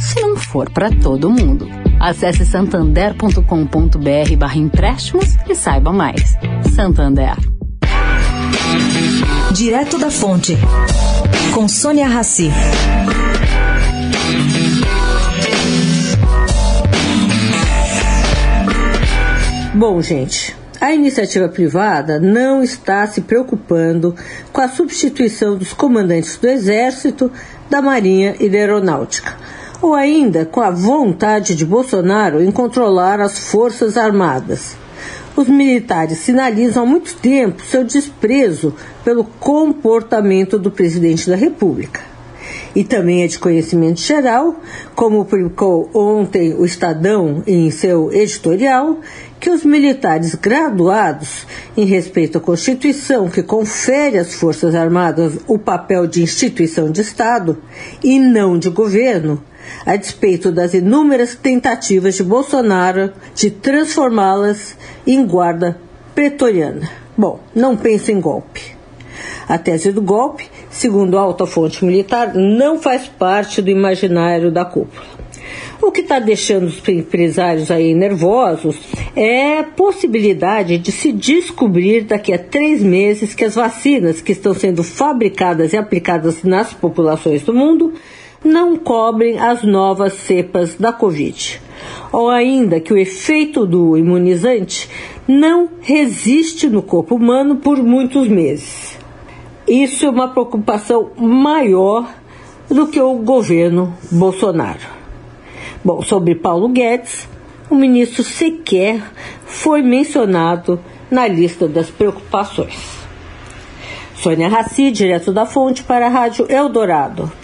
se não for para todo mundo. Acesse santander.com.br barra empréstimos e saiba mais. Santander. Direto da Fonte, com Sônia Rassi. Bom, gente, a iniciativa privada não está se preocupando com a substituição dos comandantes do Exército, da Marinha e da Aeronáutica, ou ainda com a vontade de Bolsonaro em controlar as Forças Armadas. Os militares sinalizam há muito tempo seu desprezo pelo comportamento do presidente da República. E também é de conhecimento geral, como publicou ontem o Estadão em seu editorial, que os militares graduados em respeito à Constituição, que confere às Forças Armadas o papel de instituição de Estado e não de governo, a despeito das inúmeras tentativas de Bolsonaro de transformá-las em guarda pretoriana. Bom, não pense em golpe. A tese do golpe, segundo alta fonte militar, não faz parte do imaginário da cúpula. O que está deixando os empresários aí nervosos é a possibilidade de se descobrir daqui a três meses que as vacinas que estão sendo fabricadas e aplicadas nas populações do mundo não cobrem as novas cepas da Covid. Ou ainda que o efeito do imunizante não resiste no corpo humano por muitos meses. Isso é uma preocupação maior do que o governo Bolsonaro. Bom, sobre Paulo Guedes, o ministro sequer foi mencionado na lista das preocupações. Sônia Raci, direto da fonte para a Rádio Eldorado.